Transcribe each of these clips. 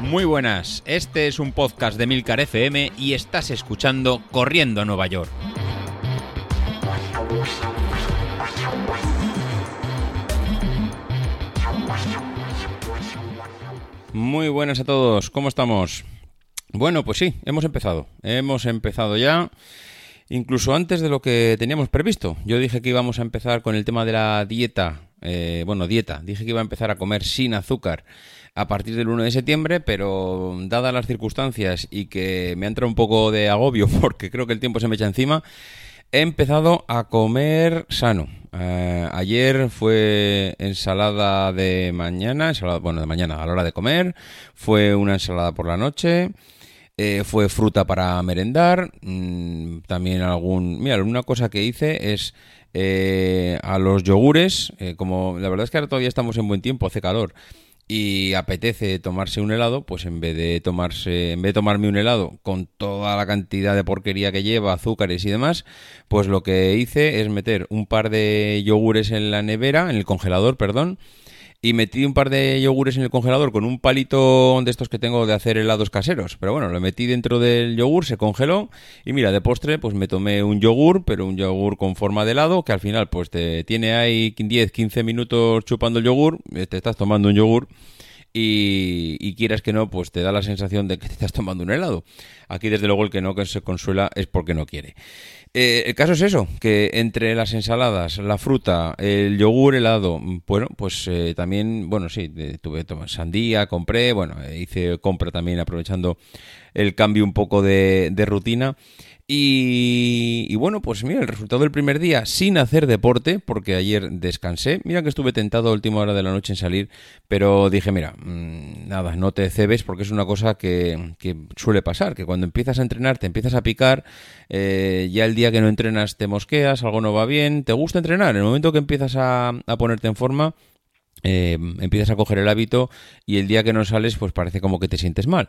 Muy buenas, este es un podcast de Milcar FM y estás escuchando Corriendo a Nueva York. Muy buenas a todos, ¿cómo estamos? Bueno, pues sí, hemos empezado. Hemos empezado ya, incluso antes de lo que teníamos previsto. Yo dije que íbamos a empezar con el tema de la dieta. Eh, bueno, dieta. Dije que iba a empezar a comer sin azúcar a partir del 1 de septiembre, pero dadas las circunstancias y que me ha entrado un poco de agobio porque creo que el tiempo se me echa encima, he empezado a comer sano. Eh, ayer fue ensalada de mañana, ensalada, bueno, de mañana a la hora de comer, fue una ensalada por la noche, eh, fue fruta para merendar, mm, también algún... Mira, una cosa que hice es... Eh, a los yogures, como la verdad es que ahora todavía estamos en buen tiempo, hace calor, y apetece tomarse un helado, pues en vez de tomarse, en vez de tomarme un helado con toda la cantidad de porquería que lleva, azúcares y demás, pues lo que hice es meter un par de yogures en la nevera, en el congelador, perdón, y metí un par de yogures en el congelador con un palito de estos que tengo de hacer helados caseros. Pero bueno, lo metí dentro del yogur, se congeló y mira, de postre pues me tomé un yogur, pero un yogur con forma de helado que al final pues te tiene ahí 10, 15 minutos chupando el yogur, eh, te estás tomando un yogur y, y, quieras que no, pues te da la sensación de que te estás tomando un helado. Aquí desde luego el que no que se consuela es porque no quiere. Eh, el caso es eso, que entre las ensaladas, la fruta, el yogur helado, bueno, pues eh, también, bueno, sí, tuve sandía, compré, bueno, hice compra también aprovechando el cambio un poco de, de rutina. Y, bueno, pues mira, el resultado del primer día sin hacer deporte, porque ayer descansé. Mira que estuve tentado a última hora de la noche en salir, pero dije, mira, mm, nada, no te cebes porque es una cosa que, suele pasar, que cuando empiezas a entrenar te empiezas a picar, eh, ya el día que no entrenas te mosqueas, algo no va bien, te gusta entrenar, en el momento que empiezas a, a ponerte en forma, eh, empiezas a coger el hábito y el día que no sales pues parece como que te sientes mal.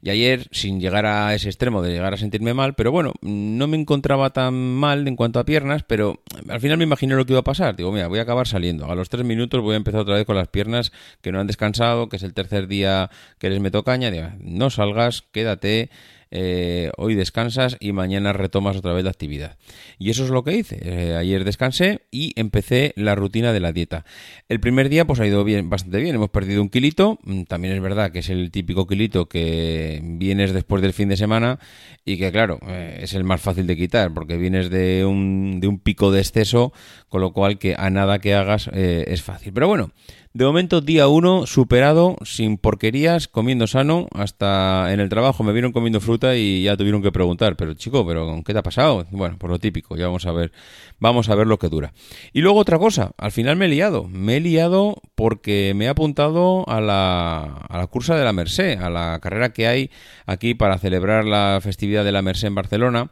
Y ayer, sin llegar a ese extremo de llegar a sentirme mal, pero bueno, no me encontraba tan mal en cuanto a piernas, pero al final me imaginé lo que iba a pasar. Digo, mira, voy a acabar saliendo. A los tres minutos voy a empezar otra vez con las piernas que no han descansado, que es el tercer día que les meto caña. Digo, no salgas, quédate eh, hoy descansas y mañana retomas otra vez la actividad. Y eso es lo que hice. Eh, ayer descansé y empecé la rutina de la dieta. El primer día pues ha ido bien, bastante bien. Hemos perdido un kilito. Mm, también es verdad que es el típico kilito que vienes después del fin de semana y que claro, eh, es el más fácil de quitar porque vienes de un, de un pico de exceso, con lo cual que a nada que hagas es fácil. Pero bueno, de momento, día uno superado, sin porquerías, comiendo sano. Hasta en el trabajo me vieron comiendo fruta y ya tuvieron que preguntar, pero chico, ¿pero qué te ha pasado? Bueno, por lo típico, ya vamos a ver, vamos a ver lo que dura. Y luego otra cosa, al final me he liado. Me he liado porque me he apuntado a la, a la cursa de la Merced, a la carrera que hay aquí para celebrar la festividad de la Merced en Barcelona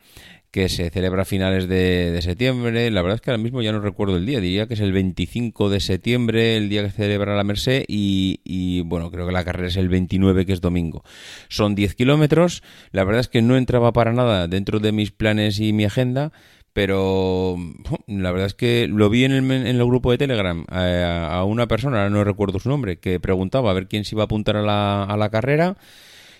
que se celebra a finales de, septiembre. La verdad es que ahora mismo ya no recuerdo el día, diría que es el 25 de septiembre, el día que celebra la Merced, y, bueno, creo que la carrera es el 29, que es domingo. Son 10 kilómetros, la verdad es que no entraba para nada dentro de mis planes y mi agenda, pero la verdad es que lo vi en el, en el grupo de Telegram eh, a, una persona, ahora no recuerdo su nombre, que preguntaba a ver quién se iba a apuntar a la, a la carrera.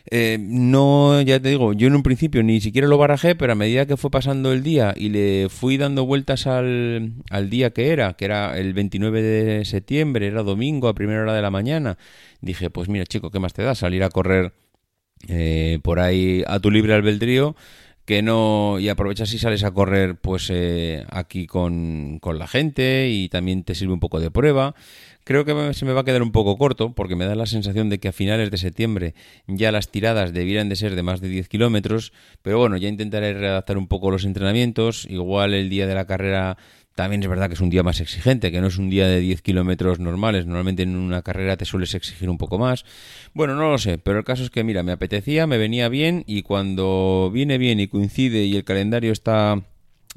Eh, no, ya te digo, yo en un principio ni siquiera lo barajé, pero a medida que fue pasando el día y le fui dando vueltas al, al día que era, que era el 29 de septiembre, era domingo a primera hora de la mañana, dije, pues mira chico, ¿qué más te da? Salir a correr eh, por ahí a tu libre albedrío que no y aprovechas y sales a correr pues eh, aquí con, con la gente y también te sirve un poco de prueba Creo que se me va a quedar un poco corto porque me da la sensación de que a finales de septiembre ya las tiradas debieran de ser de más de 10 kilómetros, pero bueno, ya intentaré redactar un poco los entrenamientos. Igual el día de la carrera también es verdad que es un día más exigente, que no es un día de 10 kilómetros normales. Normalmente en una carrera te sueles exigir un poco más. Bueno, no lo sé, pero el caso es que, mira, me apetecía, me venía bien y cuando viene bien y coincide y el calendario está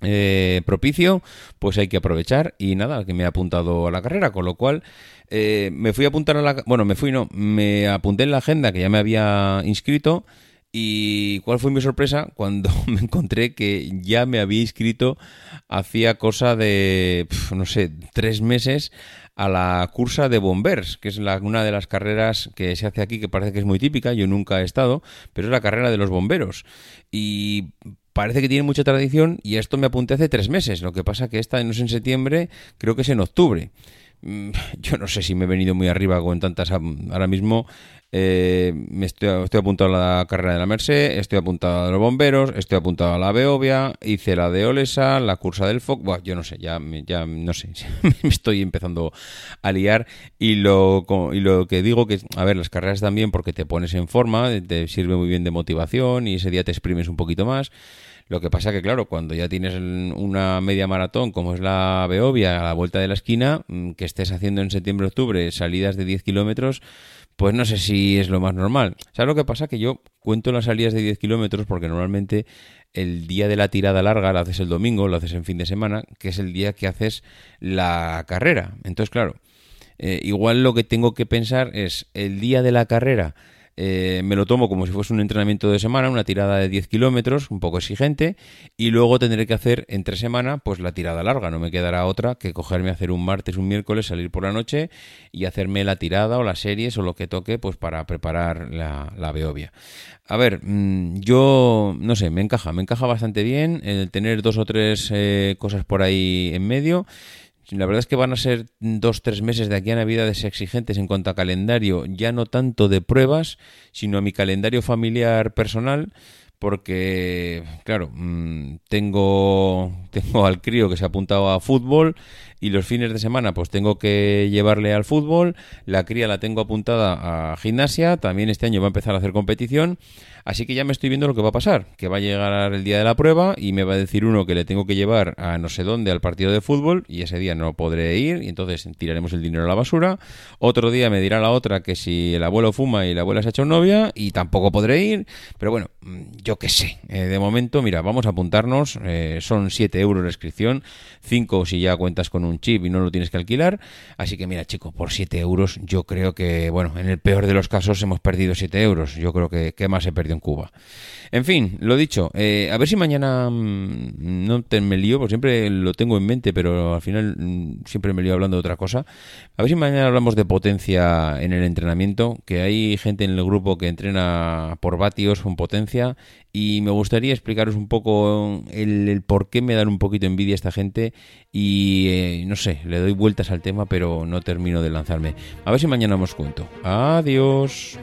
eh, propicio, pues hay que aprovechar y nada, que me he apuntado a la carrera, con lo cual eh, me fui a apuntar a la... Bueno, me fui, no, me apunté en la agenda que ya me había inscrito y cuál fue mi sorpresa cuando me encontré que ya me había inscrito hacía cosa de, no sé, tres meses a la cursa de bombers, que es la, una de las carreras que se hace aquí, que parece que es muy típica, yo nunca he estado, pero es la carrera de los bomberos. Y parece que tiene mucha tradición y esto me apunté hace tres meses. Lo que pasa que esta no es en septiembre, creo que es en octubre. Mm, yo no sé si me he venido muy arriba con tantas. Ahora mismo eh, me estoy, estoy, apuntado a la carrera de la Merced, estoy apuntado a los bomberos, estoy apuntado a la Beovia, hice la de Olesa, la cursa del FOC. Bueno, yo no sé, ya, ya no sé, me estoy empezando a liar. Y lo, y lo que digo que, a ver, las carreras también porque te pones en forma, te sirve muy bien de motivación y ese día te exprimes un poquito más. Lo que pasa que, claro, cuando ya tienes una media maratón como es la Beovia a la vuelta de la esquina, mm, que estés haciendo en septiembre-octubre salidas de 10 kilómetros, pues no sé si es lo más normal. ¿Sabes lo que pasa? Que yo cuento las salidas de 10 kilómetros porque normalmente el día de la tirada larga lo haces el domingo, lo haces en fin de semana, que es el día que haces la carrera. Entonces, claro, eh, igual lo que tengo que pensar es el día de la carrera eh, me lo tomo como si fuese un entrenamiento de semana, una tirada de 10 kilómetros, un poco exigente, y luego tendré que hacer entre semana pues la tirada larga, no me quedará otra que cogerme a hacer un martes, un miércoles, salir por la noche y hacerme la tirada o las series o lo que toque pues para preparar la, la Beovia. A ver, mm, yo no sé, me encaja, me encaja bastante bien el tener dos o tres eh, cosas por ahí en medio. La verdad es que van a ser dos, tres meses de aquí a Navidades exigentes en cuanto a calendario, ya no tanto de pruebas, sino a mi calendario familiar personal, porque, claro, mm, tengo, tengo al crío que se ha apuntado a fútbol y los fines de semana pues tengo que llevarle al fútbol, la cría la tengo apuntada a gimnasia, también este año va a empezar a hacer competición, Así que ya me estoy viendo lo que va a pasar, que va a llegar el día de la prueba y me va a decir uno que le tengo que llevar a no sé dónde al partido de fútbol y ese día no podré ir y entonces tiraremos el dinero a la basura. Otro día me dirá la otra que si el abuelo fuma y la abuela se ha hecho novia y tampoco podré ir. Pero bueno, mm, yo qué sé. Eh, de momento, mira, vamos a apuntarnos. Eh, son 7 euros la inscripción, 5 si ya cuentas con un chip y no lo tienes que alquilar. Así que mira, chico, por 7 euros yo creo que, bueno, en el peor de los casos hemos perdido 7 euros. Yo creo que, ¿qué más he perdido? en Cuba. En fin, lo dicho, eh, a ver si mañana mm, no te, me lío, porque siempre lo tengo en mente, pero al final mm, siempre me lío hablando de otra cosa. A ver si mañana hablamos de potencia en el entrenamiento, que hay gente en el grupo que entrena por vatios con potencia y me gustaría explicaros un poco el, por qué me dan un poquito envidia esta gente y no sé, le doy vueltas al tema, pero no termino de lanzarme. A ver si mañana os cuento. Adiós.